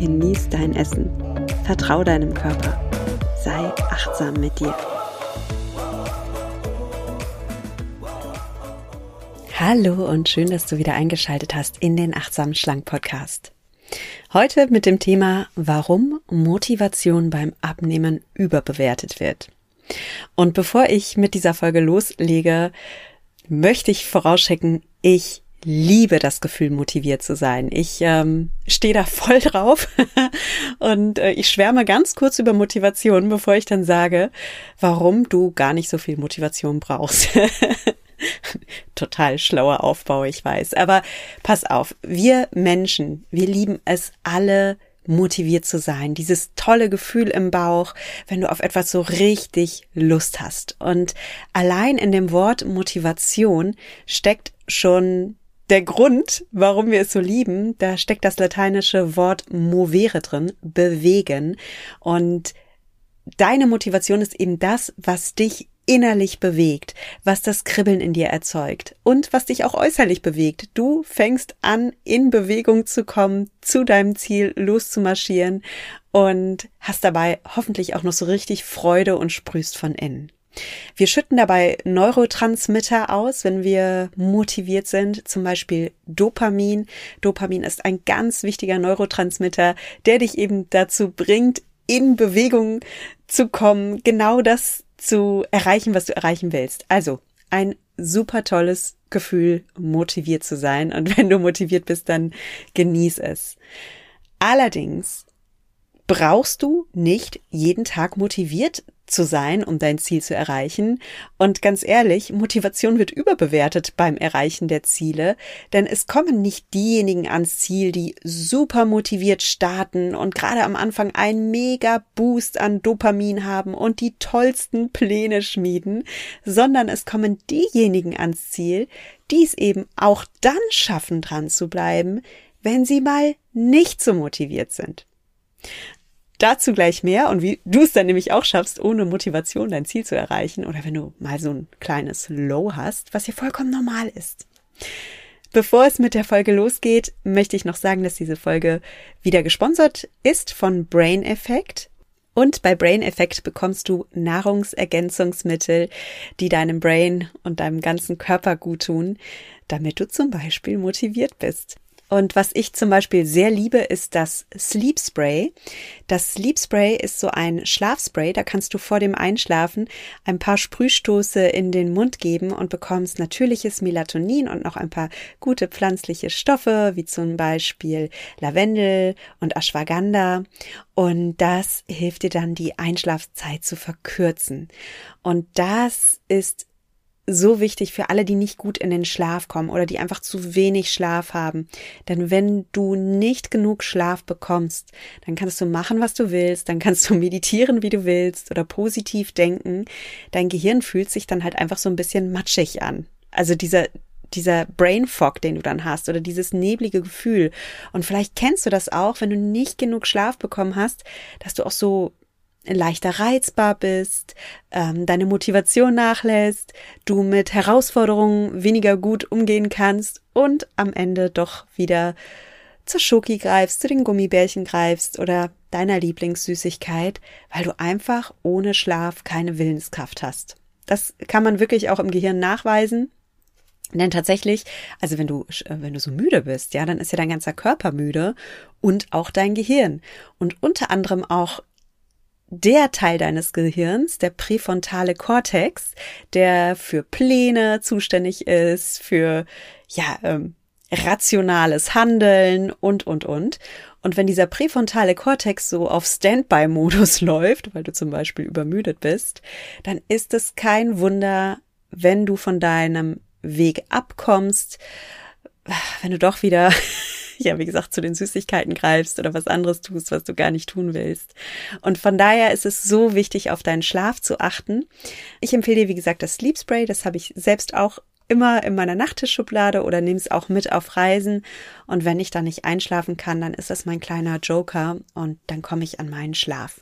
genieß dein Essen, vertrau deinem Körper, sei achtsam mit dir. Hallo und schön, dass du wieder eingeschaltet hast in den Achtsam Schlank Podcast. Heute mit dem Thema, warum Motivation beim Abnehmen überbewertet wird. Und bevor ich mit dieser Folge loslege, möchte ich vorausschicken, ich liebe das Gefühl, motiviert zu sein. Ich ähm, stehe da voll drauf und äh, ich schwärme ganz kurz über Motivation, bevor ich dann sage, warum du gar nicht so viel Motivation brauchst. Total schlauer Aufbau, ich weiß. Aber pass auf, wir Menschen, wir lieben es alle, motiviert zu sein, dieses tolle Gefühl im Bauch, wenn du auf etwas so richtig Lust hast. Und allein in dem Wort Motivation steckt schon der Grund, warum wir es so lieben. Da steckt das lateinische Wort movere drin, bewegen. Und deine Motivation ist eben das, was dich innerlich bewegt, was das Kribbeln in dir erzeugt und was dich auch äußerlich bewegt. Du fängst an, in Bewegung zu kommen, zu deinem Ziel loszumarschieren und hast dabei hoffentlich auch noch so richtig Freude und sprühst von innen. Wir schütten dabei Neurotransmitter aus, wenn wir motiviert sind, zum Beispiel Dopamin. Dopamin ist ein ganz wichtiger Neurotransmitter, der dich eben dazu bringt, in Bewegung zu kommen, genau das zu erreichen, was du erreichen willst. Also ein super tolles Gefühl, motiviert zu sein. Und wenn du motiviert bist, dann genieß es. Allerdings brauchst du nicht jeden Tag motiviert zu sein, um dein Ziel zu erreichen. Und ganz ehrlich, Motivation wird überbewertet beim Erreichen der Ziele, denn es kommen nicht diejenigen ans Ziel, die super motiviert starten und gerade am Anfang einen mega Boost an Dopamin haben und die tollsten Pläne schmieden, sondern es kommen diejenigen ans Ziel, die es eben auch dann schaffen, dran zu bleiben, wenn sie mal nicht so motiviert sind. Dazu gleich mehr und wie du es dann nämlich auch schaffst, ohne Motivation dein Ziel zu erreichen oder wenn du mal so ein kleines Low hast, was ja vollkommen normal ist. Bevor es mit der Folge losgeht, möchte ich noch sagen, dass diese Folge wieder gesponsert ist von Brain Effect. Und bei Brain Effect bekommst du Nahrungsergänzungsmittel, die deinem Brain und deinem ganzen Körper gut tun, damit du zum Beispiel motiviert bist. Und was ich zum Beispiel sehr liebe, ist das Sleep Spray. Das Sleep Spray ist so ein Schlafspray. Da kannst du vor dem Einschlafen ein paar Sprühstoße in den Mund geben und bekommst natürliches Melatonin und noch ein paar gute pflanzliche Stoffe, wie zum Beispiel Lavendel und Ashwagandha. Und das hilft dir dann, die Einschlafzeit zu verkürzen. Und das ist so wichtig für alle, die nicht gut in den Schlaf kommen oder die einfach zu wenig Schlaf haben. Denn wenn du nicht genug Schlaf bekommst, dann kannst du machen, was du willst, dann kannst du meditieren, wie du willst oder positiv denken. Dein Gehirn fühlt sich dann halt einfach so ein bisschen matschig an. Also dieser, dieser Brain Fog, den du dann hast oder dieses neblige Gefühl. Und vielleicht kennst du das auch, wenn du nicht genug Schlaf bekommen hast, dass du auch so leichter reizbar bist, ähm, deine Motivation nachlässt, du mit Herausforderungen weniger gut umgehen kannst und am Ende doch wieder zur Schoki greifst, zu den Gummibärchen greifst oder deiner Lieblingssüßigkeit, weil du einfach ohne Schlaf keine Willenskraft hast. Das kann man wirklich auch im Gehirn nachweisen. Denn tatsächlich, also wenn du, wenn du so müde bist, ja, dann ist ja dein ganzer Körper müde und auch dein Gehirn. Und unter anderem auch der Teil deines Gehirns, der präfrontale Kortex, der für Pläne zuständig ist, für ja ähm, rationales Handeln und und und. Und wenn dieser präfrontale Kortex so auf Standby-Modus läuft, weil du zum Beispiel übermüdet bist, dann ist es kein Wunder, wenn du von deinem Weg abkommst, wenn du doch wieder ja, wie gesagt, zu den Süßigkeiten greifst oder was anderes tust, was du gar nicht tun willst. Und von daher ist es so wichtig, auf deinen Schlaf zu achten. Ich empfehle dir, wie gesagt, das Sleep Spray. Das habe ich selbst auch immer in meiner Nachttischschublade oder nehme es auch mit auf Reisen. Und wenn ich da nicht einschlafen kann, dann ist das mein kleiner Joker und dann komme ich an meinen Schlaf.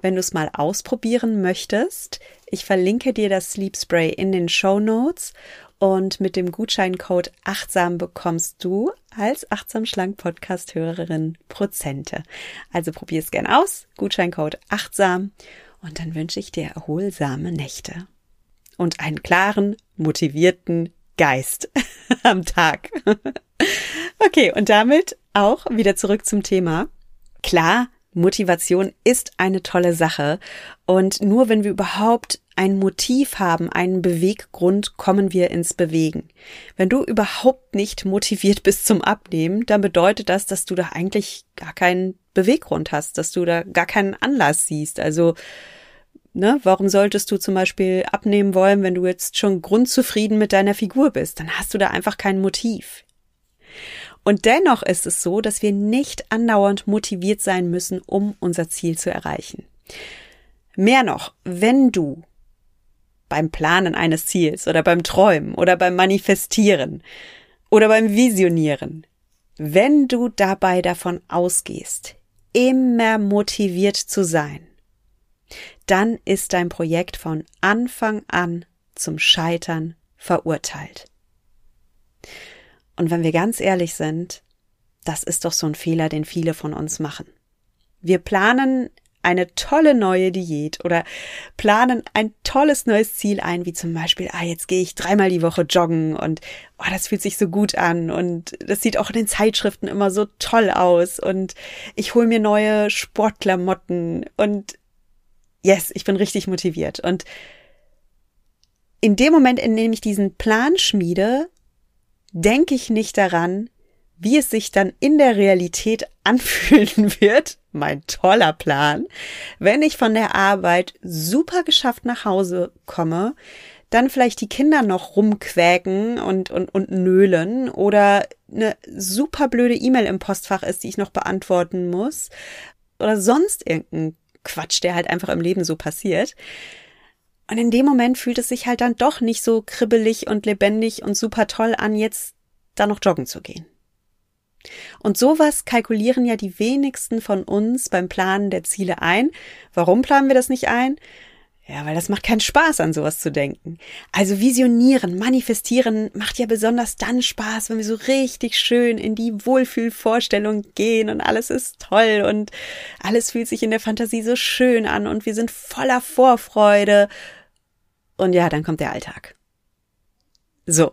Wenn du es mal ausprobieren möchtest, ich verlinke dir das Sleep Spray in den Show Notes und mit dem Gutscheincode achtsam bekommst du als achtsam schlank Podcast Hörerin Prozente. Also probier es gern aus. Gutscheincode achtsam und dann wünsche ich dir erholsame Nächte und einen klaren, motivierten Geist am Tag. okay, und damit auch wieder zurück zum Thema. Klar, Motivation ist eine tolle Sache und nur wenn wir überhaupt ein Motiv haben, einen Beweggrund, kommen wir ins Bewegen. Wenn du überhaupt nicht motiviert bist zum Abnehmen, dann bedeutet das, dass du da eigentlich gar keinen Beweggrund hast, dass du da gar keinen Anlass siehst. Also Ne? Warum solltest du zum Beispiel abnehmen wollen, wenn du jetzt schon grundzufrieden mit deiner Figur bist? Dann hast du da einfach kein Motiv. Und dennoch ist es so, dass wir nicht andauernd motiviert sein müssen, um unser Ziel zu erreichen. Mehr noch, wenn du beim Planen eines Ziels oder beim Träumen oder beim Manifestieren oder beim Visionieren, wenn du dabei davon ausgehst, immer motiviert zu sein, dann ist dein Projekt von Anfang an zum Scheitern verurteilt. Und wenn wir ganz ehrlich sind, das ist doch so ein Fehler, den viele von uns machen. Wir planen eine tolle neue Diät oder planen ein tolles neues Ziel ein, wie zum Beispiel, ah, jetzt gehe ich dreimal die Woche joggen und oh, das fühlt sich so gut an und das sieht auch in den Zeitschriften immer so toll aus und ich hole mir neue Sportklamotten und yes, ich bin richtig motiviert. Und in dem Moment, in dem ich diesen Plan schmiede, denke ich nicht daran, wie es sich dann in der Realität anfühlen wird, mein toller Plan, wenn ich von der Arbeit super geschafft nach Hause komme, dann vielleicht die Kinder noch rumquäken und, und, und nölen oder eine super blöde E-Mail im Postfach ist, die ich noch beantworten muss oder sonst irgendein Quatsch, der halt einfach im Leben so passiert. Und in dem Moment fühlt es sich halt dann doch nicht so kribbelig und lebendig und super toll an, jetzt da noch joggen zu gehen. Und sowas kalkulieren ja die wenigsten von uns beim Planen der Ziele ein. Warum planen wir das nicht ein? Ja, weil das macht keinen Spaß, an sowas zu denken. Also visionieren, manifestieren macht ja besonders dann Spaß, wenn wir so richtig schön in die Wohlfühlvorstellung gehen und alles ist toll und alles fühlt sich in der Fantasie so schön an und wir sind voller Vorfreude. Und ja, dann kommt der Alltag. So.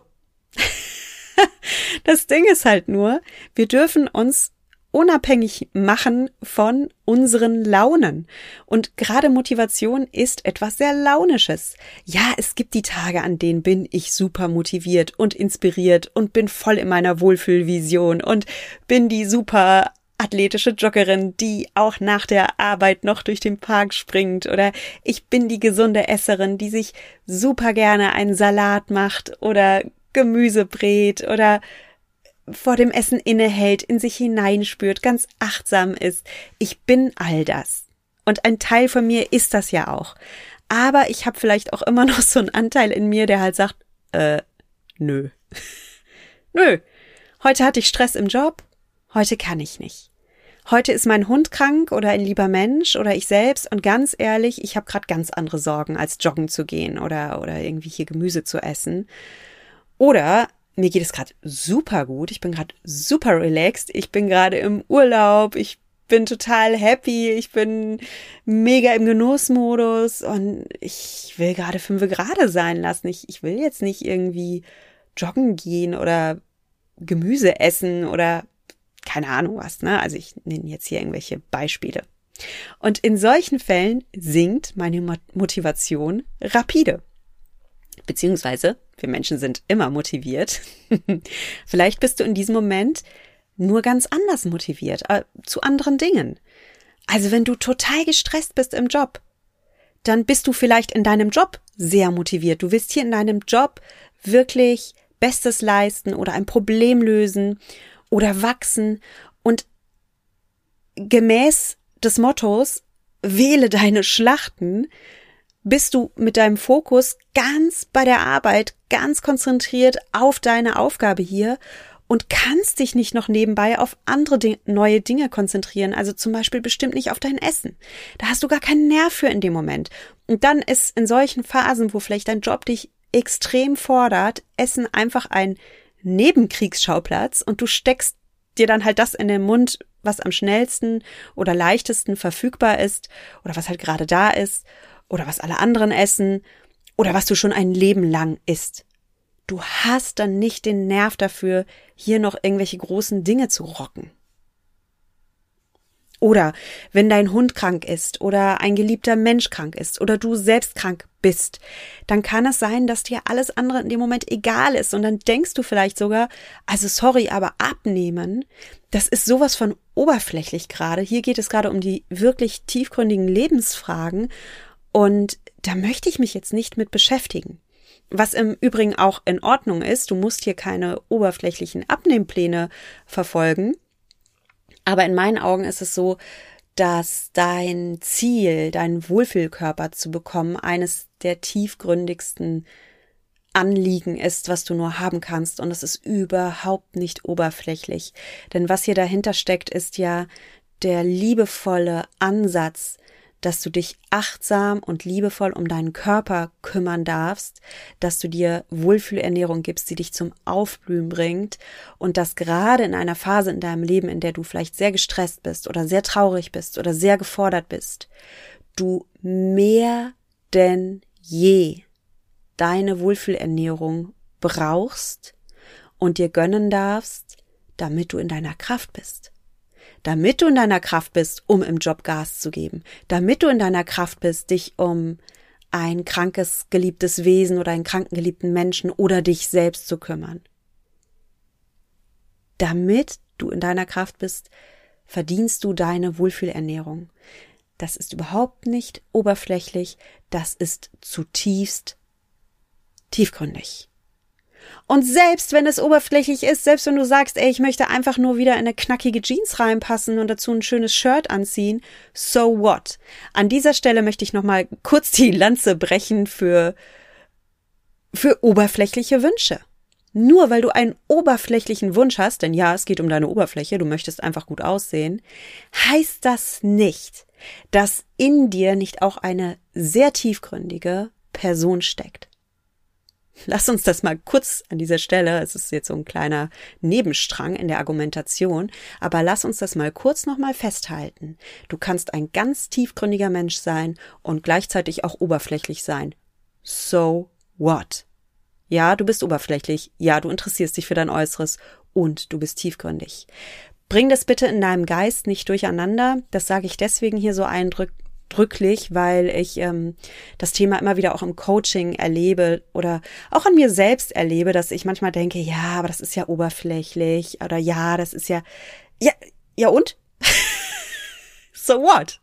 das Ding ist halt nur, wir dürfen uns unabhängig machen von unseren Launen. Und gerade Motivation ist etwas sehr Launisches. Ja, es gibt die Tage, an denen bin ich super motiviert und inspiriert und bin voll in meiner Wohlfühlvision und bin die super athletische Joggerin, die auch nach der Arbeit noch durch den Park springt oder ich bin die gesunde Esserin, die sich super gerne einen Salat macht oder Gemüse brät oder vor dem Essen innehält, in sich hineinspürt, ganz achtsam ist. Ich bin all das. Und ein Teil von mir ist das ja auch. Aber ich habe vielleicht auch immer noch so einen Anteil in mir, der halt sagt, äh, nö. nö. Heute hatte ich Stress im Job, heute kann ich nicht. Heute ist mein Hund krank oder ein lieber Mensch oder ich selbst und ganz ehrlich, ich habe gerade ganz andere Sorgen, als joggen zu gehen oder, oder irgendwie hier Gemüse zu essen. Oder mir geht es gerade super gut. Ich bin gerade super relaxed. Ich bin gerade im Urlaub. Ich bin total happy. Ich bin mega im Genussmodus und ich will gerade fünf gerade sein lassen. Ich, ich will jetzt nicht irgendwie joggen gehen oder Gemüse essen oder keine Ahnung was, ne? Also ich nenne jetzt hier irgendwelche Beispiele. Und in solchen Fällen sinkt meine Motivation rapide. Beziehungsweise wir Menschen sind immer motiviert. Vielleicht bist du in diesem Moment nur ganz anders motiviert, äh, zu anderen Dingen. Also wenn du total gestresst bist im Job, dann bist du vielleicht in deinem Job sehr motiviert. Du willst hier in deinem Job wirklich Bestes leisten oder ein Problem lösen oder wachsen und gemäß des Mottos wähle deine Schlachten, bist du mit deinem Fokus ganz bei der Arbeit, ganz konzentriert auf deine Aufgabe hier und kannst dich nicht noch nebenbei auf andere neue Dinge konzentrieren, also zum Beispiel bestimmt nicht auf dein Essen. Da hast du gar keinen Nerv für in dem Moment. Und dann ist in solchen Phasen, wo vielleicht dein Job dich extrem fordert, Essen einfach ein Nebenkriegsschauplatz und du steckst dir dann halt das in den Mund, was am schnellsten oder leichtesten verfügbar ist oder was halt gerade da ist oder was alle anderen essen oder was du schon ein Leben lang isst. Du hast dann nicht den Nerv dafür, hier noch irgendwelche großen Dinge zu rocken. Oder wenn dein Hund krank ist oder ein geliebter Mensch krank ist oder du selbst krank bist, dann kann es sein, dass dir alles andere in dem Moment egal ist und dann denkst du vielleicht sogar, also sorry, aber abnehmen, das ist sowas von oberflächlich gerade. Hier geht es gerade um die wirklich tiefgründigen Lebensfragen und da möchte ich mich jetzt nicht mit beschäftigen. Was im Übrigen auch in Ordnung ist, du musst hier keine oberflächlichen Abnehmpläne verfolgen. Aber in meinen Augen ist es so, dass dein Ziel, deinen Wohlfühlkörper zu bekommen, eines der tiefgründigsten Anliegen ist, was du nur haben kannst. Und es ist überhaupt nicht oberflächlich. Denn was hier dahinter steckt, ist ja der liebevolle Ansatz, dass du dich achtsam und liebevoll um deinen Körper kümmern darfst, dass du dir Wohlfühlernährung gibst, die dich zum Aufblühen bringt und dass gerade in einer Phase in deinem Leben, in der du vielleicht sehr gestresst bist oder sehr traurig bist oder sehr gefordert bist, du mehr denn je deine Wohlfühlernährung brauchst und dir gönnen darfst, damit du in deiner Kraft bist damit du in deiner Kraft bist, um im Job Gas zu geben, damit du in deiner Kraft bist, dich um ein krankes, geliebtes Wesen oder einen kranken, geliebten Menschen oder dich selbst zu kümmern. Damit du in deiner Kraft bist, verdienst du deine Wohlfühlernährung. Das ist überhaupt nicht oberflächlich, das ist zutiefst tiefgründig. Und selbst wenn es oberflächlich ist, selbst wenn du sagst, ey, ich möchte einfach nur wieder in eine knackige Jeans reinpassen und dazu ein schönes Shirt anziehen, so what? An dieser Stelle möchte ich nochmal kurz die Lanze brechen für, für oberflächliche Wünsche. Nur weil du einen oberflächlichen Wunsch hast, denn ja, es geht um deine Oberfläche, du möchtest einfach gut aussehen, heißt das nicht, dass in dir nicht auch eine sehr tiefgründige Person steckt. Lass uns das mal kurz an dieser Stelle, es ist jetzt so ein kleiner Nebenstrang in der Argumentation, aber lass uns das mal kurz nochmal festhalten. Du kannst ein ganz tiefgründiger Mensch sein und gleichzeitig auch oberflächlich sein. So what? Ja, du bist oberflächlich, ja, du interessierst dich für dein Äußeres und du bist tiefgründig. Bring das bitte in deinem Geist nicht durcheinander. Das sage ich deswegen hier so eindrück drücklich, weil ich ähm, das Thema immer wieder auch im Coaching erlebe oder auch an mir selbst erlebe, dass ich manchmal denke, ja, aber das ist ja oberflächlich oder ja, das ist ja, ja, ja und? so what?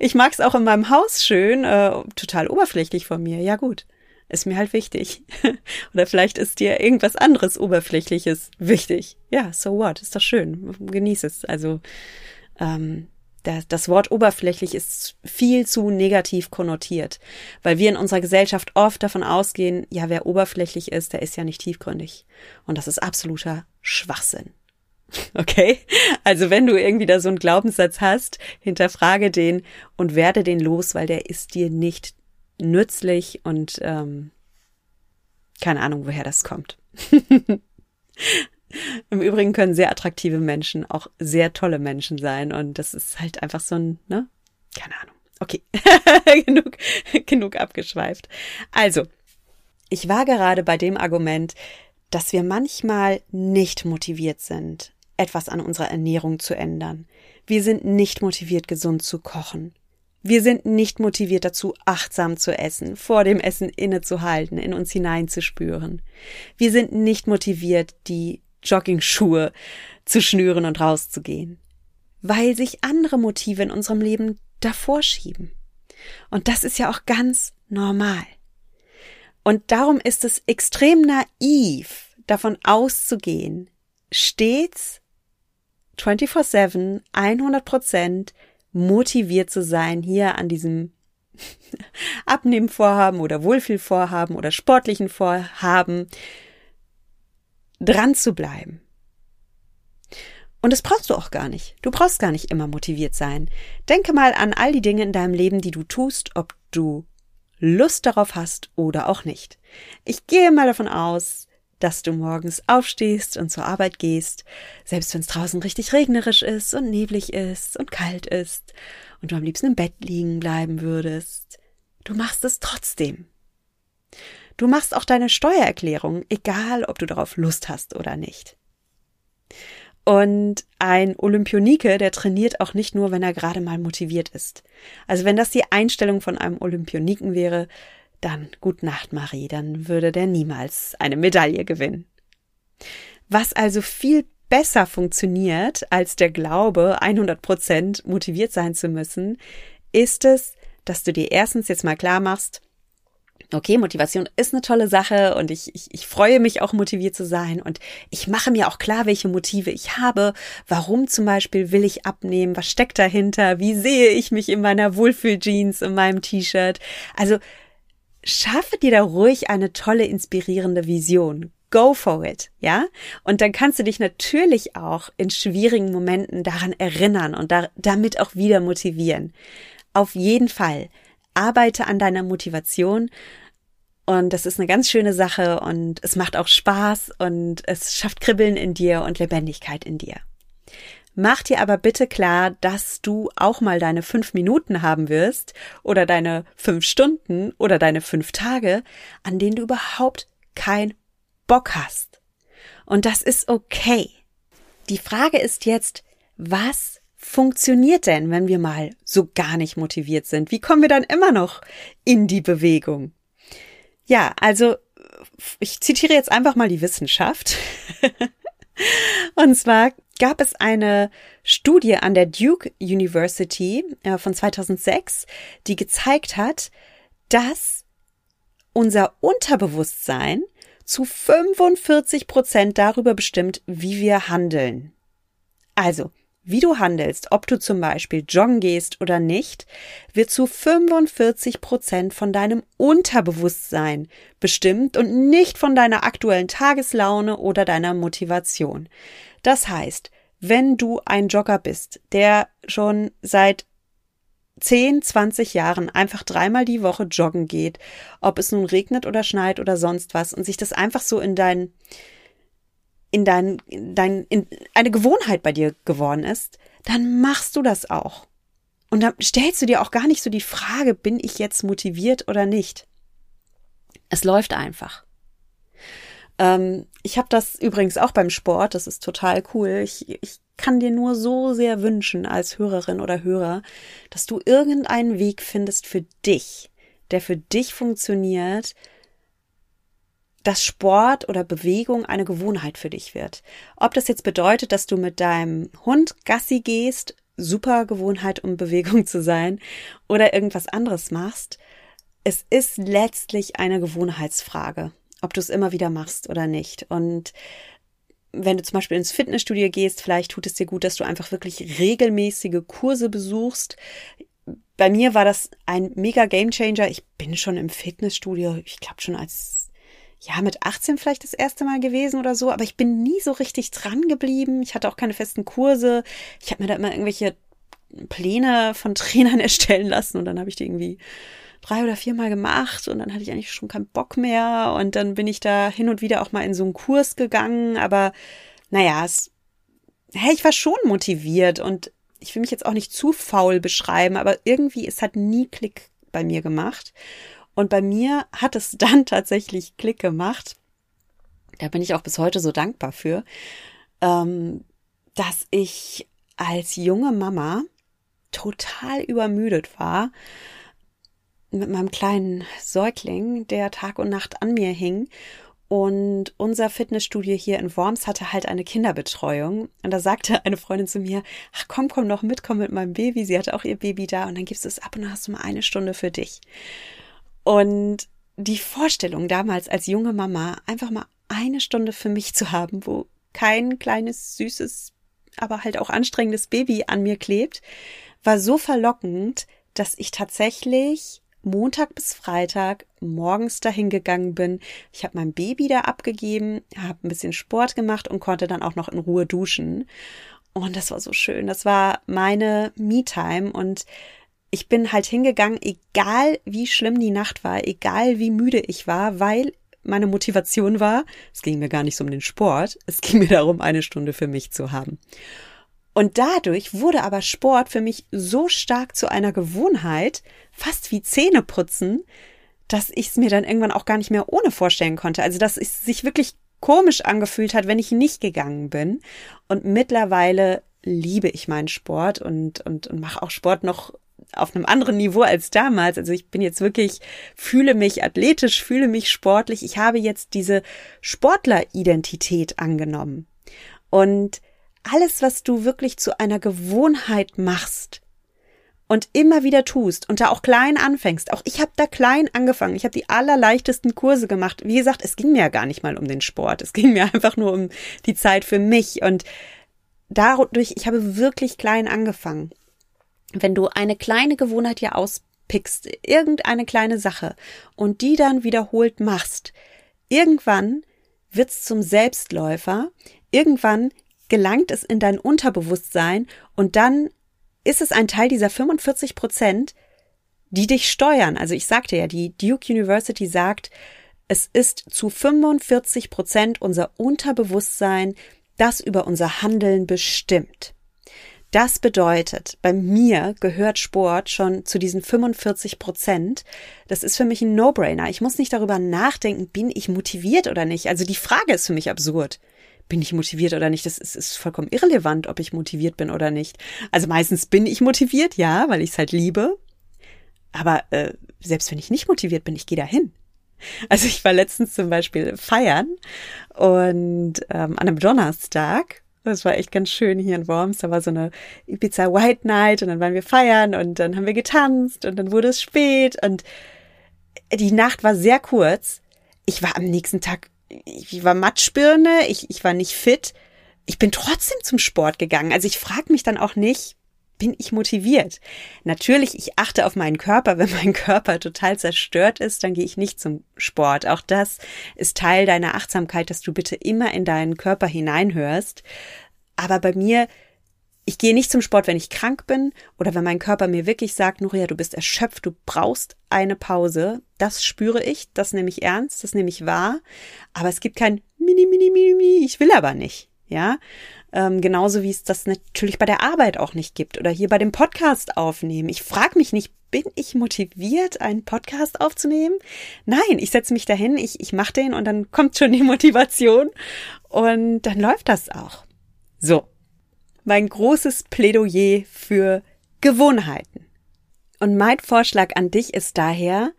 Ich mag es auch in meinem Haus schön, äh, total oberflächlich von mir. Ja gut, ist mir halt wichtig. Oder vielleicht ist dir irgendwas anderes Oberflächliches wichtig. Ja, so what? Ist doch schön. Genieß es. Also ähm, das Wort oberflächlich ist viel zu negativ konnotiert, weil wir in unserer Gesellschaft oft davon ausgehen, ja, wer oberflächlich ist, der ist ja nicht tiefgründig. Und das ist absoluter Schwachsinn. Okay? Also wenn du irgendwie da so einen Glaubenssatz hast, hinterfrage den und werde den los, weil der ist dir nicht nützlich und ähm, keine Ahnung, woher das kommt. Im Übrigen können sehr attraktive Menschen auch sehr tolle Menschen sein und das ist halt einfach so ein, ne? Keine Ahnung. Okay, genug, genug abgeschweift. Also, ich war gerade bei dem Argument, dass wir manchmal nicht motiviert sind, etwas an unserer Ernährung zu ändern. Wir sind nicht motiviert, gesund zu kochen. Wir sind nicht motiviert dazu, achtsam zu essen, vor dem Essen innezuhalten, in uns hineinzuspüren. Wir sind nicht motiviert, die Jogging-Schuhe zu schnüren und rauszugehen, weil sich andere Motive in unserem Leben davor schieben. Und das ist ja auch ganz normal. Und darum ist es extrem naiv, davon auszugehen, stets 24-7, 100 Prozent motiviert zu sein, hier an diesem Abnehmvorhaben oder Wohlfühlvorhaben oder sportlichen Vorhaben dran zu bleiben. Und das brauchst du auch gar nicht. Du brauchst gar nicht immer motiviert sein. Denke mal an all die Dinge in deinem Leben, die du tust, ob du Lust darauf hast oder auch nicht. Ich gehe mal davon aus, dass du morgens aufstehst und zur Arbeit gehst, selbst wenn es draußen richtig regnerisch ist und neblig ist und kalt ist und du am liebsten im Bett liegen bleiben würdest. Du machst es trotzdem. Du machst auch deine Steuererklärung, egal ob du darauf Lust hast oder nicht. Und ein Olympionike, der trainiert auch nicht nur, wenn er gerade mal motiviert ist. Also wenn das die Einstellung von einem Olympioniken wäre, dann gut Nacht, Marie, dann würde der niemals eine Medaille gewinnen. Was also viel besser funktioniert als der Glaube, 100 Prozent motiviert sein zu müssen, ist es, dass du dir erstens jetzt mal klar machst, okay, Motivation ist eine tolle Sache und ich, ich, ich freue mich auch motiviert zu sein und ich mache mir auch klar, welche Motive ich habe, warum zum Beispiel will ich abnehmen, was steckt dahinter, wie sehe ich mich in meiner Wohlfühljeans, in meinem T-Shirt. Also schaffe dir da ruhig eine tolle, inspirierende Vision. Go for it, ja? Und dann kannst du dich natürlich auch in schwierigen Momenten daran erinnern und da, damit auch wieder motivieren. Auf jeden Fall. Arbeite an deiner Motivation und das ist eine ganz schöne Sache und es macht auch Spaß und es schafft Kribbeln in dir und Lebendigkeit in dir. Mach dir aber bitte klar, dass du auch mal deine fünf Minuten haben wirst oder deine fünf Stunden oder deine fünf Tage, an denen du überhaupt kein Bock hast. Und das ist okay. Die Frage ist jetzt, was funktioniert denn, wenn wir mal so gar nicht motiviert sind? Wie kommen wir dann immer noch in die Bewegung? Ja, also ich zitiere jetzt einfach mal die Wissenschaft. Und zwar gab es eine Studie an der Duke University äh, von 2006, die gezeigt hat, dass unser Unterbewusstsein zu 45 Prozent darüber bestimmt, wie wir handeln. Also, wie du handelst, ob du zum Beispiel joggen gehst oder nicht, wird zu 45 Prozent von deinem Unterbewusstsein bestimmt und nicht von deiner aktuellen Tageslaune oder deiner Motivation. Das heißt, wenn du ein Jogger bist, der schon seit 10, 20 Jahren einfach dreimal die Woche joggen geht, ob es nun regnet oder schneit oder sonst was und sich das einfach so in dein in dein, in dein, in eine Gewohnheit bei dir geworden ist, dann machst du das auch. Und dann stellst du dir auch gar nicht so die Frage, bin ich jetzt motiviert oder nicht? Es läuft einfach. Ähm, ich habe das übrigens auch beim Sport, das ist total cool. Ich, ich kann dir nur so sehr wünschen als Hörerin oder Hörer, dass du irgendeinen Weg findest für dich, der für dich funktioniert, dass Sport oder Bewegung eine Gewohnheit für dich wird. Ob das jetzt bedeutet, dass du mit deinem Hund Gassi gehst, super Gewohnheit, um Bewegung zu sein, oder irgendwas anderes machst, es ist letztlich eine Gewohnheitsfrage, ob du es immer wieder machst oder nicht. Und wenn du zum Beispiel ins Fitnessstudio gehst, vielleicht tut es dir gut, dass du einfach wirklich regelmäßige Kurse besuchst. Bei mir war das ein mega Gamechanger. Ich bin schon im Fitnessstudio, ich glaube schon als ja, mit 18 vielleicht das erste Mal gewesen oder so, aber ich bin nie so richtig dran geblieben. Ich hatte auch keine festen Kurse. Ich habe mir da immer irgendwelche Pläne von Trainern erstellen lassen und dann habe ich die irgendwie drei oder viermal gemacht und dann hatte ich eigentlich schon keinen Bock mehr und dann bin ich da hin und wieder auch mal in so einen Kurs gegangen, aber naja, es, hey, ich war schon motiviert und ich will mich jetzt auch nicht zu faul beschreiben, aber irgendwie, es hat nie Klick bei mir gemacht. Und bei mir hat es dann tatsächlich Klick gemacht. Da bin ich auch bis heute so dankbar für, ähm, dass ich als junge Mama total übermüdet war mit meinem kleinen Säugling, der Tag und Nacht an mir hing. Und unser Fitnessstudio hier in Worms hatte halt eine Kinderbetreuung. Und da sagte eine Freundin zu mir, ach komm, komm noch mit, komm mit meinem Baby. Sie hatte auch ihr Baby da und dann gibst du es ab und dann hast du mal eine Stunde für dich. Und die Vorstellung damals als junge Mama, einfach mal eine Stunde für mich zu haben, wo kein kleines, süßes, aber halt auch anstrengendes Baby an mir klebt, war so verlockend, dass ich tatsächlich Montag bis Freitag morgens dahin gegangen bin. Ich habe mein Baby da abgegeben, habe ein bisschen Sport gemacht und konnte dann auch noch in Ruhe duschen. Und das war so schön. Das war meine Me-Time und ich bin halt hingegangen, egal wie schlimm die Nacht war, egal wie müde ich war, weil meine Motivation war, es ging mir gar nicht so um den Sport, es ging mir darum, eine Stunde für mich zu haben. Und dadurch wurde aber Sport für mich so stark zu einer Gewohnheit, fast wie Zähneputzen, dass ich es mir dann irgendwann auch gar nicht mehr ohne vorstellen konnte. Also, dass es sich wirklich komisch angefühlt hat, wenn ich nicht gegangen bin. Und mittlerweile liebe ich meinen Sport und, und, und mache auch Sport noch auf einem anderen Niveau als damals. Also ich bin jetzt wirklich, fühle mich athletisch, fühle mich sportlich. Ich habe jetzt diese Sportleridentität angenommen. Und alles, was du wirklich zu einer Gewohnheit machst und immer wieder tust und da auch klein anfängst. Auch ich habe da klein angefangen. Ich habe die allerleichtesten Kurse gemacht. Wie gesagt, es ging mir ja gar nicht mal um den Sport. Es ging mir einfach nur um die Zeit für mich und dadurch, ich habe wirklich klein angefangen wenn du eine kleine Gewohnheit hier auspickst, irgendeine kleine Sache und die dann wiederholt machst, irgendwann wird's zum Selbstläufer, irgendwann gelangt es in dein Unterbewusstsein und dann ist es ein Teil dieser 45 Prozent, die dich steuern. Also ich sagte ja, die Duke University sagt, es ist zu 45 Prozent unser Unterbewusstsein, das über unser Handeln bestimmt. Das bedeutet, bei mir gehört Sport schon zu diesen 45 Prozent. Das ist für mich ein No-Brainer. Ich muss nicht darüber nachdenken, bin ich motiviert oder nicht. Also die Frage ist für mich absurd. Bin ich motiviert oder nicht? Das ist, ist vollkommen irrelevant, ob ich motiviert bin oder nicht. Also meistens bin ich motiviert, ja, weil ich es halt liebe. Aber äh, selbst wenn ich nicht motiviert bin, ich gehe dahin. Also ich war letztens zum Beispiel feiern und ähm, an einem Donnerstag das war echt ganz schön hier in Worms. Da war so eine Ibiza White Night und dann waren wir feiern und dann haben wir getanzt und dann wurde es spät und die Nacht war sehr kurz. Ich war am nächsten Tag, ich war Matschbirne, ich, ich war nicht fit. Ich bin trotzdem zum Sport gegangen. Also ich frage mich dann auch nicht, bin ich motiviert? Natürlich, ich achte auf meinen Körper. Wenn mein Körper total zerstört ist, dann gehe ich nicht zum Sport. Auch das ist Teil deiner Achtsamkeit, dass du bitte immer in deinen Körper hineinhörst. Aber bei mir, ich gehe nicht zum Sport, wenn ich krank bin oder wenn mein Körper mir wirklich sagt, Nuria, du bist erschöpft, du brauchst eine Pause. Das spüre ich, das nehme ich ernst, das nehme ich wahr. Aber es gibt kein Mini, Mini, Mini, Mini, ich will aber nicht. Ja, ähm, genauso wie es das natürlich bei der Arbeit auch nicht gibt oder hier bei dem Podcast aufnehmen. Ich frage mich nicht, bin ich motiviert, einen Podcast aufzunehmen? Nein, ich setze mich dahin, ich, ich mache den und dann kommt schon die Motivation und dann läuft das auch. So, mein großes Plädoyer für Gewohnheiten. Und mein Vorschlag an dich ist daher,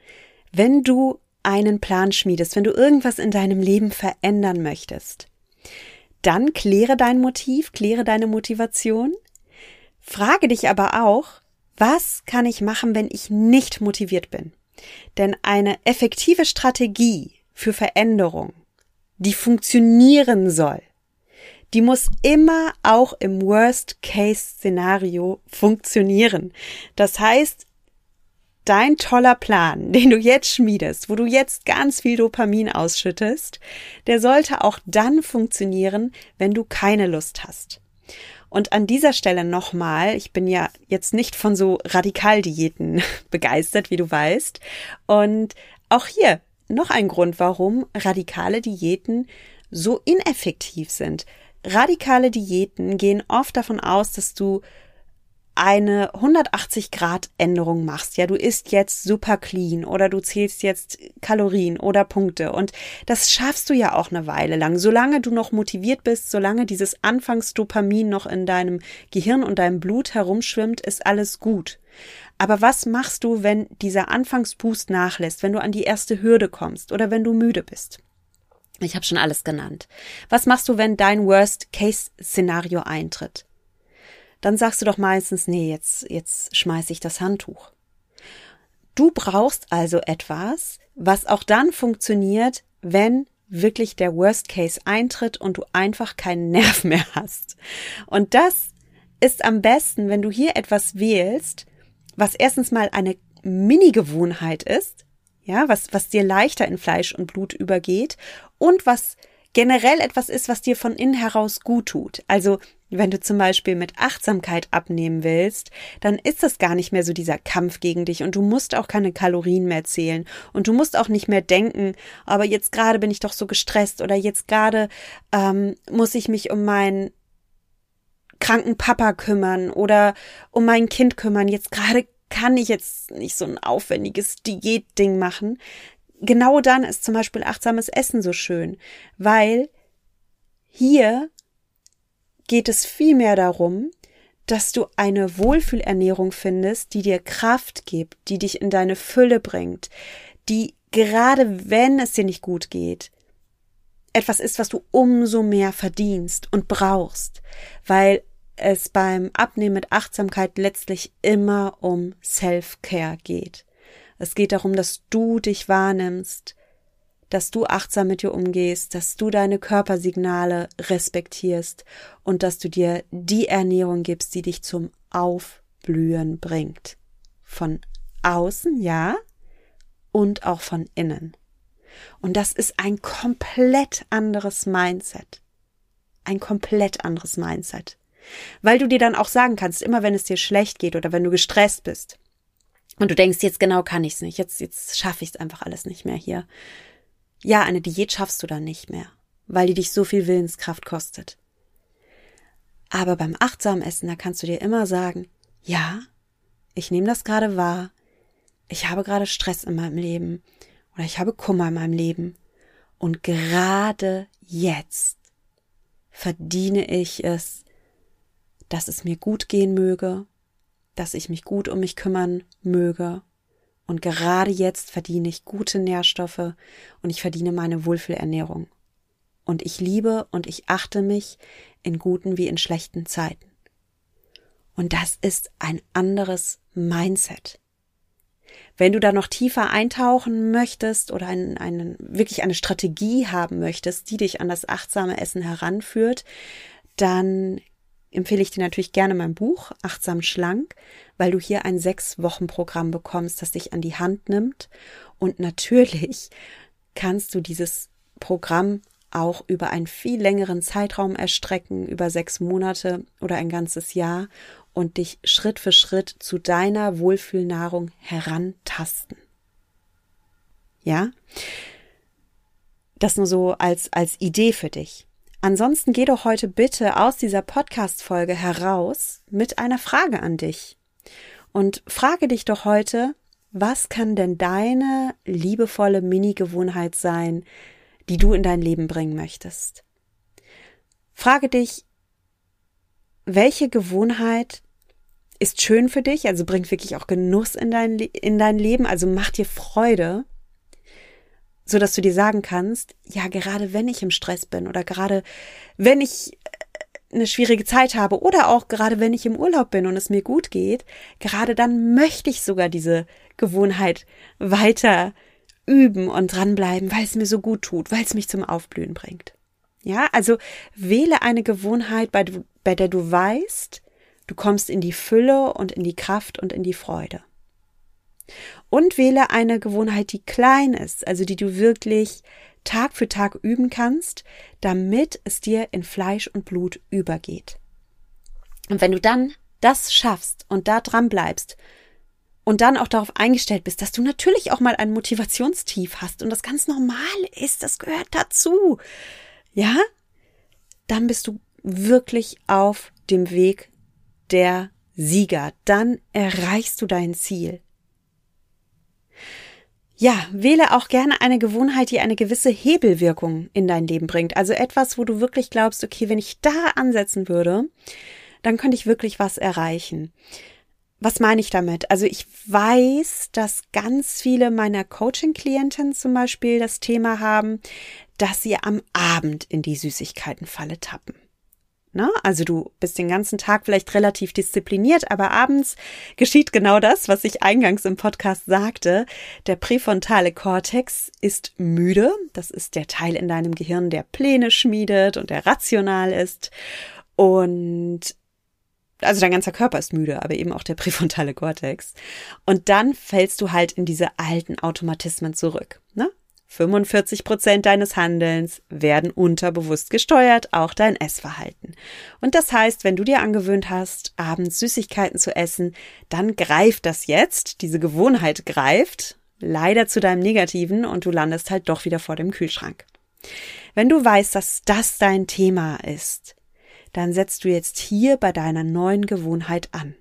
wenn du einen Plan schmiedest, wenn du irgendwas in deinem Leben verändern möchtest, dann kläre dein Motiv, kläre deine Motivation. Frage dich aber auch, was kann ich machen, wenn ich nicht motiviert bin? Denn eine effektive Strategie für Veränderung, die funktionieren soll, die muss immer auch im Worst-Case-Szenario funktionieren. Das heißt, dein toller Plan, den du jetzt schmiedest, wo du jetzt ganz viel Dopamin ausschüttest, der sollte auch dann funktionieren, wenn du keine Lust hast. Und an dieser Stelle nochmal, ich bin ja jetzt nicht von so Radikaldiäten begeistert, wie du weißt. Und auch hier noch ein Grund, warum radikale Diäten so ineffektiv sind. Radikale Diäten gehen oft davon aus, dass du eine 180 Grad Änderung machst. Ja, du isst jetzt super clean oder du zählst jetzt Kalorien oder Punkte und das schaffst du ja auch eine Weile lang. Solange du noch motiviert bist, solange dieses Anfangsdopamin noch in deinem Gehirn und deinem Blut herumschwimmt, ist alles gut. Aber was machst du, wenn dieser Anfangsboost nachlässt, wenn du an die erste Hürde kommst oder wenn du müde bist? Ich habe schon alles genannt. Was machst du, wenn dein Worst-Case-Szenario eintritt? Dann sagst du doch meistens, nee, jetzt, jetzt schmeiße ich das Handtuch. Du brauchst also etwas, was auch dann funktioniert, wenn wirklich der Worst Case eintritt und du einfach keinen Nerv mehr hast. Und das ist am besten, wenn du hier etwas wählst, was erstens mal eine Mini-Gewohnheit ist, ja, was, was dir leichter in Fleisch und Blut übergeht und was generell etwas ist, was dir von innen heraus gut tut. Also wenn du zum Beispiel mit Achtsamkeit abnehmen willst, dann ist das gar nicht mehr so dieser Kampf gegen dich und du musst auch keine Kalorien mehr zählen und du musst auch nicht mehr denken, aber jetzt gerade bin ich doch so gestresst oder jetzt gerade ähm, muss ich mich um meinen kranken Papa kümmern oder um mein Kind kümmern. Jetzt gerade kann ich jetzt nicht so ein aufwendiges Diätding machen. Genau dann ist zum Beispiel achtsames Essen so schön, weil hier geht es vielmehr darum, dass du eine Wohlfühlernährung findest, die dir Kraft gibt, die dich in deine Fülle bringt, die gerade wenn es dir nicht gut geht, etwas ist, was du umso mehr verdienst und brauchst, weil es beim Abnehmen mit Achtsamkeit letztlich immer um Self-Care geht. Es geht darum, dass du dich wahrnimmst, dass du achtsam mit dir umgehst, dass du deine Körpersignale respektierst und dass du dir die Ernährung gibst, die dich zum Aufblühen bringt. Von außen, ja, und auch von innen. Und das ist ein komplett anderes Mindset. Ein komplett anderes Mindset. Weil du dir dann auch sagen kannst, immer wenn es dir schlecht geht oder wenn du gestresst bist und du denkst, jetzt genau kann ich es nicht, jetzt, jetzt schaffe ich es einfach alles nicht mehr hier, ja, eine Diät schaffst du dann nicht mehr, weil die dich so viel Willenskraft kostet. Aber beim achtsamen Essen, da kannst du dir immer sagen, ja, ich nehme das gerade wahr, ich habe gerade Stress in meinem Leben oder ich habe Kummer in meinem Leben. Und gerade jetzt verdiene ich es, dass es mir gut gehen möge, dass ich mich gut um mich kümmern möge und gerade jetzt verdiene ich gute Nährstoffe und ich verdiene meine Wohlfühlernährung. Und ich liebe und ich achte mich in guten wie in schlechten Zeiten. Und das ist ein anderes Mindset. Wenn du da noch tiefer eintauchen möchtest oder einen, einen, wirklich eine Strategie haben möchtest, die dich an das achtsame Essen heranführt, dann empfehle ich dir natürlich gerne mein Buch Achtsam Schlank, weil du hier ein sechs Wochen Programm bekommst, das dich an die Hand nimmt. Und natürlich kannst du dieses Programm auch über einen viel längeren Zeitraum erstrecken, über sechs Monate oder ein ganzes Jahr und dich Schritt für Schritt zu deiner Wohlfühlnahrung herantasten. Ja? Das nur so als, als Idee für dich. Ansonsten geh doch heute bitte aus dieser Podcast-Folge heraus mit einer Frage an dich. Und frage dich doch heute, was kann denn deine liebevolle Mini-Gewohnheit sein, die du in dein Leben bringen möchtest? Frage dich, welche Gewohnheit ist schön für dich, also bringt wirklich auch Genuss in dein, in dein Leben, also macht dir Freude so dass du dir sagen kannst, ja, gerade wenn ich im Stress bin oder gerade wenn ich äh, eine schwierige Zeit habe oder auch gerade wenn ich im Urlaub bin und es mir gut geht, gerade dann möchte ich sogar diese Gewohnheit weiter üben und dranbleiben, weil es mir so gut tut, weil es mich zum Aufblühen bringt. Ja, also wähle eine Gewohnheit, bei, bei der du weißt, du kommst in die Fülle und in die Kraft und in die Freude. Und wähle eine Gewohnheit, die klein ist, also die du wirklich Tag für Tag üben kannst, damit es dir in Fleisch und Blut übergeht. Und wenn du dann das schaffst und da dran bleibst und dann auch darauf eingestellt bist, dass du natürlich auch mal ein Motivationstief hast und das ganz normal ist, das gehört dazu. Ja? Dann bist du wirklich auf dem Weg der Sieger. Dann erreichst du dein Ziel. Ja, wähle auch gerne eine Gewohnheit, die eine gewisse Hebelwirkung in dein Leben bringt. Also etwas, wo du wirklich glaubst, okay, wenn ich da ansetzen würde, dann könnte ich wirklich was erreichen. Was meine ich damit? Also ich weiß, dass ganz viele meiner Coaching-Klienten zum Beispiel das Thema haben, dass sie am Abend in die Süßigkeitenfalle tappen. Ne? Also du bist den ganzen Tag vielleicht relativ diszipliniert, aber abends geschieht genau das, was ich eingangs im Podcast sagte. Der präfrontale Kortex ist müde. Das ist der Teil in deinem Gehirn, der Pläne schmiedet und der rational ist. Und also dein ganzer Körper ist müde, aber eben auch der präfrontale Kortex. Und dann fällst du halt in diese alten Automatismen zurück. Ne? 45 Prozent deines Handelns werden unterbewusst gesteuert, auch dein Essverhalten. Und das heißt, wenn du dir angewöhnt hast, abends Süßigkeiten zu essen, dann greift das jetzt, diese Gewohnheit greift, leider zu deinem Negativen und du landest halt doch wieder vor dem Kühlschrank. Wenn du weißt, dass das dein Thema ist, dann setzt du jetzt hier bei deiner neuen Gewohnheit an.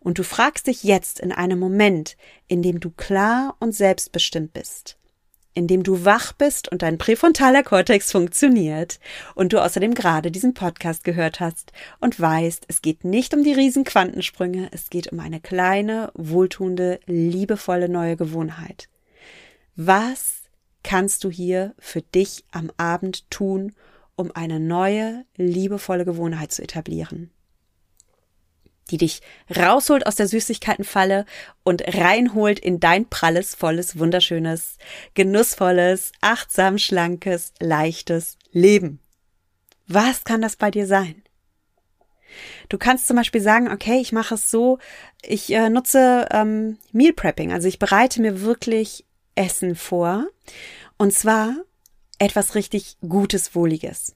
Und du fragst dich jetzt in einem Moment, in dem du klar und selbstbestimmt bist in dem du wach bist und dein präfrontaler Kortex funktioniert und du außerdem gerade diesen Podcast gehört hast und weißt, es geht nicht um die riesen Quantensprünge, es geht um eine kleine, wohltuende, liebevolle neue Gewohnheit. Was kannst du hier für dich am Abend tun, um eine neue, liebevolle Gewohnheit zu etablieren? Die dich rausholt aus der Süßigkeitenfalle und reinholt in dein pralles, volles, wunderschönes, genussvolles, achtsam, schlankes, leichtes Leben. Was kann das bei dir sein? Du kannst zum Beispiel sagen, okay, ich mache es so, ich äh, nutze ähm, Meal Prepping, also ich bereite mir wirklich Essen vor und zwar etwas richtig Gutes, Wohliges.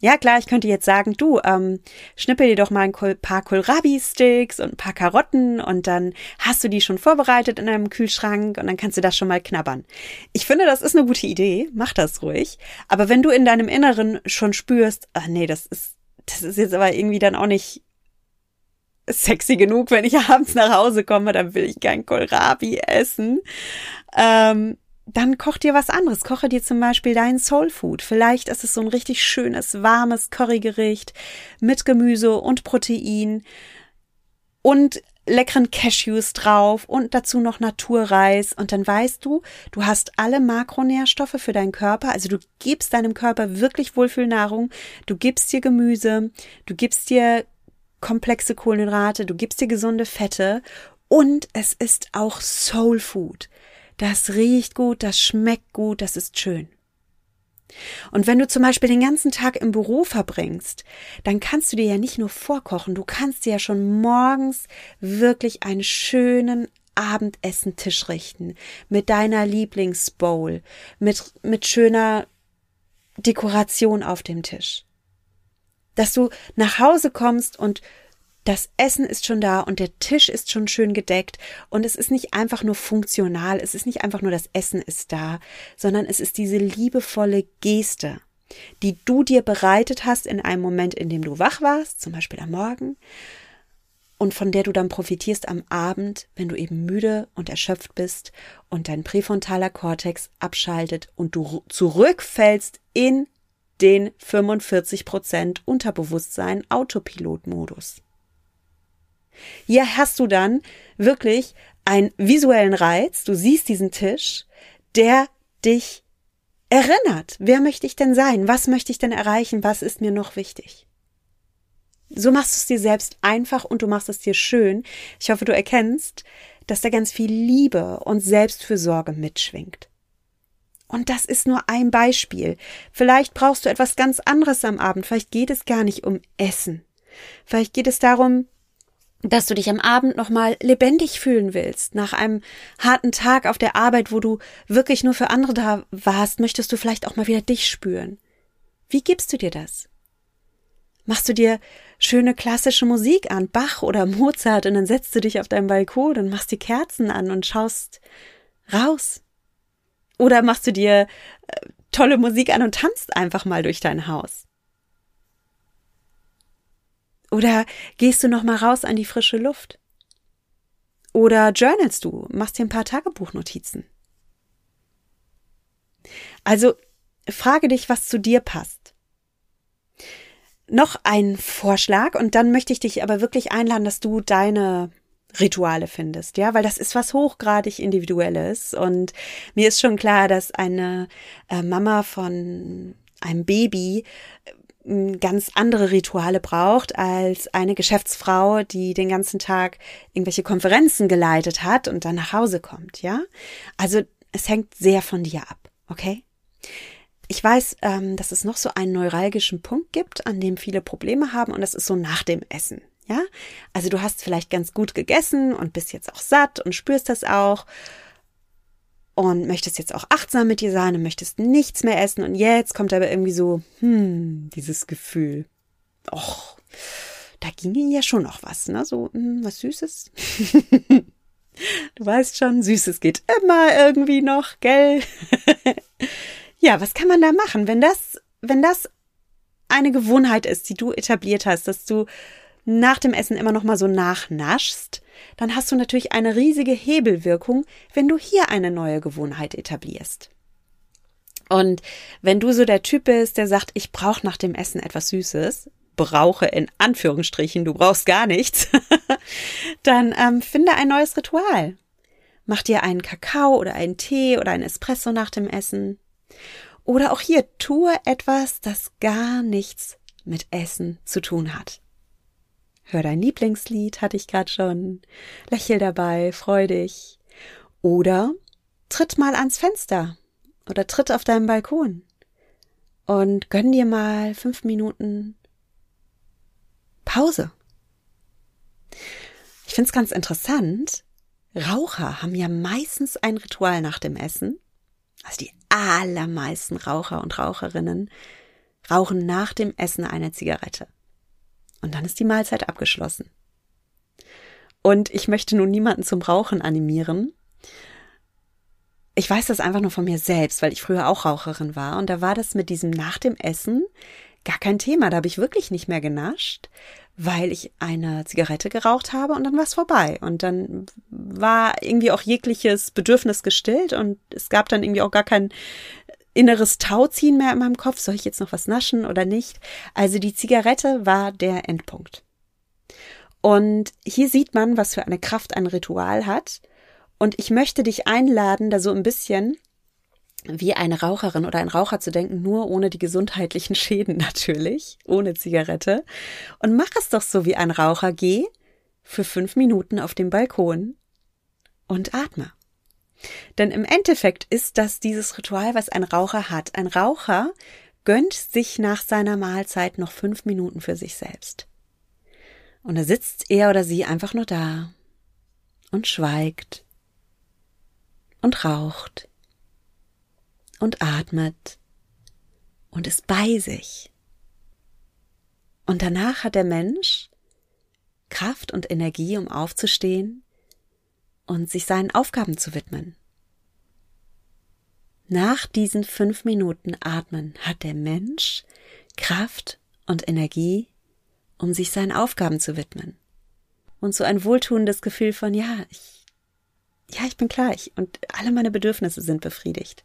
Ja, klar, ich könnte jetzt sagen, du, ähm, schnippel dir doch mal ein paar Kohlrabi-Sticks und ein paar Karotten und dann hast du die schon vorbereitet in einem Kühlschrank und dann kannst du das schon mal knabbern. Ich finde, das ist eine gute Idee, mach das ruhig. Aber wenn du in deinem Inneren schon spürst, ach nee, das ist, das ist jetzt aber irgendwie dann auch nicht sexy genug, wenn ich abends nach Hause komme, dann will ich kein Kohlrabi essen. Ähm, dann koch dir was anderes. Koche dir zum Beispiel dein Soul Food. Vielleicht ist es so ein richtig schönes, warmes Currygericht mit Gemüse und Protein und leckeren Cashews drauf und dazu noch Naturreis. Und dann weißt du, du hast alle Makronährstoffe für deinen Körper. Also du gibst deinem Körper wirklich Wohlfühlnahrung. Du gibst dir Gemüse, du gibst dir komplexe Kohlenhydrate, du gibst dir gesunde Fette und es ist auch Soul Food das riecht gut, das schmeckt gut, das ist schön. Und wenn du zum Beispiel den ganzen Tag im Büro verbringst, dann kannst du dir ja nicht nur vorkochen, du kannst dir ja schon morgens wirklich einen schönen Abendessentisch richten mit deiner Lieblingsbowl, mit, mit schöner Dekoration auf dem Tisch. Dass du nach Hause kommst und das Essen ist schon da und der Tisch ist schon schön gedeckt und es ist nicht einfach nur funktional, es ist nicht einfach nur das Essen ist da, sondern es ist diese liebevolle Geste, die du dir bereitet hast in einem Moment, in dem du wach warst, zum Beispiel am Morgen, und von der du dann profitierst am Abend, wenn du eben müde und erschöpft bist und dein präfrontaler Kortex abschaltet und du zurückfällst in den 45% Unterbewusstsein Autopilotmodus. Hier hast du dann wirklich einen visuellen Reiz. Du siehst diesen Tisch, der dich erinnert. Wer möchte ich denn sein? Was möchte ich denn erreichen? Was ist mir noch wichtig? So machst du es dir selbst einfach und du machst es dir schön. Ich hoffe, du erkennst, dass da ganz viel Liebe und Selbstfürsorge mitschwingt. Und das ist nur ein Beispiel. Vielleicht brauchst du etwas ganz anderes am Abend. Vielleicht geht es gar nicht um Essen. Vielleicht geht es darum, dass du dich am Abend nochmal lebendig fühlen willst. Nach einem harten Tag auf der Arbeit, wo du wirklich nur für andere da warst, möchtest du vielleicht auch mal wieder dich spüren. Wie gibst du dir das? Machst du dir schöne klassische Musik an, Bach oder Mozart, und dann setzt du dich auf deinen Balkon und machst die Kerzen an und schaust raus? Oder machst du dir äh, tolle Musik an und tanzt einfach mal durch dein Haus? Oder gehst du noch mal raus an die frische Luft? Oder journalst du, machst dir ein paar Tagebuchnotizen? Also frage dich, was zu dir passt. Noch ein Vorschlag und dann möchte ich dich aber wirklich einladen, dass du deine Rituale findest, ja, weil das ist was hochgradig individuelles und mir ist schon klar, dass eine äh, Mama von einem Baby ganz andere Rituale braucht als eine Geschäftsfrau, die den ganzen Tag irgendwelche Konferenzen geleitet hat und dann nach Hause kommt, ja? Also es hängt sehr von dir ab, okay? Ich weiß, ähm, dass es noch so einen neuralgischen Punkt gibt, an dem viele Probleme haben, und das ist so nach dem Essen. Ja, also du hast vielleicht ganz gut gegessen und bist jetzt auch satt und spürst das auch und möchtest jetzt auch achtsam mit dir sein und möchtest nichts mehr essen und jetzt kommt aber irgendwie so, hm, dieses Gefühl. Och, da ginge ja schon noch was, ne? So, hm, was Süßes. du weißt schon, Süßes geht immer irgendwie noch, gell? ja, was kann man da machen, wenn das, wenn das eine Gewohnheit ist, die du etabliert hast, dass du nach dem Essen immer noch mal so nachnaschst, dann hast du natürlich eine riesige Hebelwirkung, wenn du hier eine neue Gewohnheit etablierst. Und wenn du so der Typ bist, der sagt, ich brauche nach dem Essen etwas Süßes, brauche in Anführungsstrichen, du brauchst gar nichts, dann ähm, finde ein neues Ritual. Mach dir einen Kakao oder einen Tee oder ein Espresso nach dem Essen. Oder auch hier, tue etwas, das gar nichts mit Essen zu tun hat. Hör dein Lieblingslied, hatte ich gerade schon. Lächel dabei, freu dich. Oder tritt mal ans Fenster oder tritt auf deinem Balkon und gönn dir mal fünf Minuten Pause. Ich finde es ganz interessant. Raucher haben ja meistens ein Ritual nach dem Essen. Also die allermeisten Raucher und Raucherinnen rauchen nach dem Essen eine Zigarette. Und dann ist die Mahlzeit abgeschlossen. Und ich möchte nun niemanden zum Rauchen animieren. Ich weiß das einfach nur von mir selbst, weil ich früher auch Raucherin war. Und da war das mit diesem nach dem Essen gar kein Thema. Da habe ich wirklich nicht mehr genascht, weil ich eine Zigarette geraucht habe und dann war es vorbei. Und dann war irgendwie auch jegliches Bedürfnis gestillt und es gab dann irgendwie auch gar kein inneres Tauziehen mehr in meinem Kopf. Soll ich jetzt noch was naschen oder nicht? Also die Zigarette war der Endpunkt. Und hier sieht man, was für eine Kraft ein Ritual hat. Und ich möchte dich einladen, da so ein bisschen wie eine Raucherin oder ein Raucher zu denken, nur ohne die gesundheitlichen Schäden natürlich, ohne Zigarette. Und mach es doch so wie ein Raucher. Geh für fünf Minuten auf den Balkon und atme. Denn im Endeffekt ist das dieses Ritual, was ein Raucher hat. Ein Raucher gönnt sich nach seiner Mahlzeit noch fünf Minuten für sich selbst. Und da sitzt er oder sie einfach nur da und schweigt und raucht und atmet und ist bei sich. Und danach hat der Mensch Kraft und Energie, um aufzustehen und sich seinen Aufgaben zu widmen. Nach diesen fünf Minuten Atmen hat der Mensch Kraft und Energie, um sich seinen Aufgaben zu widmen. Und so ein wohltuendes Gefühl von, ja, ich, ja, ich bin gleich und alle meine Bedürfnisse sind befriedigt.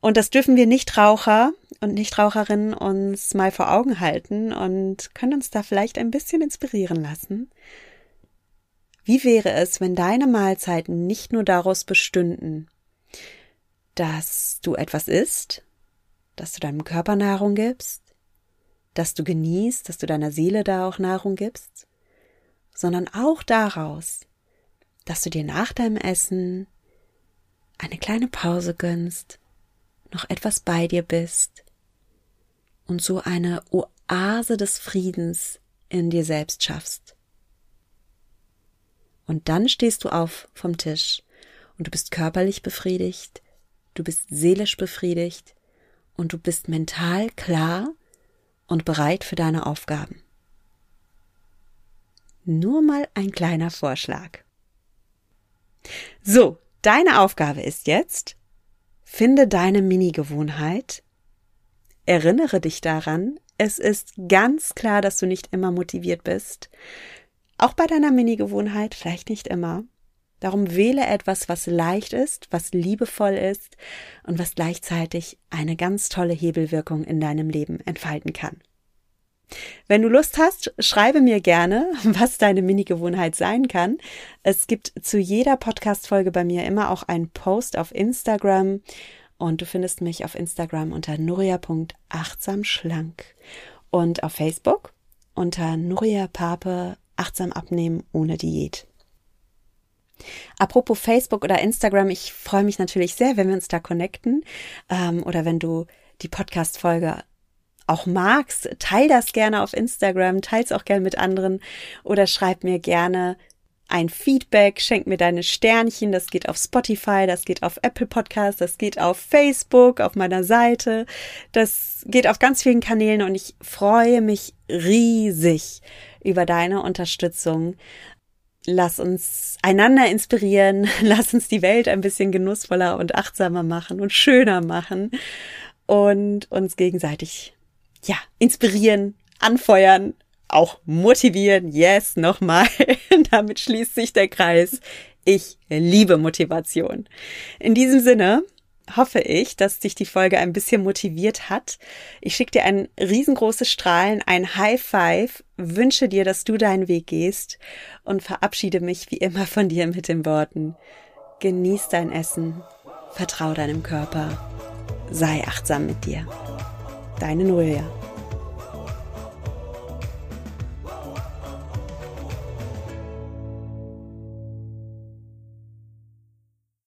Und das dürfen wir Nichtraucher und Nichtraucherinnen uns mal vor Augen halten und können uns da vielleicht ein bisschen inspirieren lassen, wie wäre es, wenn deine Mahlzeiten nicht nur daraus bestünden, dass du etwas isst, dass du deinem Körper Nahrung gibst, dass du genießt, dass du deiner Seele da auch Nahrung gibst, sondern auch daraus, dass du dir nach deinem Essen eine kleine Pause gönnst, noch etwas bei dir bist und so eine Oase des Friedens in dir selbst schaffst. Und dann stehst du auf vom Tisch und du bist körperlich befriedigt, du bist seelisch befriedigt und du bist mental klar und bereit für deine Aufgaben. Nur mal ein kleiner Vorschlag. So, deine Aufgabe ist jetzt, finde deine Mini-Gewohnheit, erinnere dich daran, es ist ganz klar, dass du nicht immer motiviert bist. Auch bei deiner Mini-Gewohnheit, vielleicht nicht immer. Darum wähle etwas, was leicht ist, was liebevoll ist und was gleichzeitig eine ganz tolle Hebelwirkung in deinem Leben entfalten kann. Wenn du Lust hast, schreibe mir gerne, was deine Mini-Gewohnheit sein kann. Es gibt zu jeder Podcast-Folge bei mir immer auch einen Post auf Instagram Und du findest mich auf Instagram unter nuria.achtsamschlank und auf Facebook unter Nuria achtsam abnehmen ohne Diät. Apropos Facebook oder Instagram, ich freue mich natürlich sehr, wenn wir uns da connecten ähm, oder wenn du die Podcast-Folge auch magst, teil das gerne auf Instagram, teils auch gerne mit anderen oder schreib mir gerne ein Feedback, schenk mir deine Sternchen, das geht auf Spotify, das geht auf Apple Podcast, das geht auf Facebook, auf meiner Seite, das geht auf ganz vielen Kanälen und ich freue mich riesig über deine Unterstützung. Lass uns einander inspirieren, lass uns die Welt ein bisschen genussvoller und achtsamer machen und schöner machen und uns gegenseitig ja, inspirieren, anfeuern, auch motivieren. Yes, nochmal. Damit schließt sich der Kreis. Ich liebe Motivation. In diesem Sinne hoffe ich, dass dich die Folge ein bisschen motiviert hat. Ich schicke dir ein riesengroßes Strahlen, ein High Five, wünsche dir, dass du deinen Weg gehst und verabschiede mich wie immer von dir mit den Worten. Genieß dein Essen, vertrau deinem Körper, sei achtsam mit dir. Deine Nuria.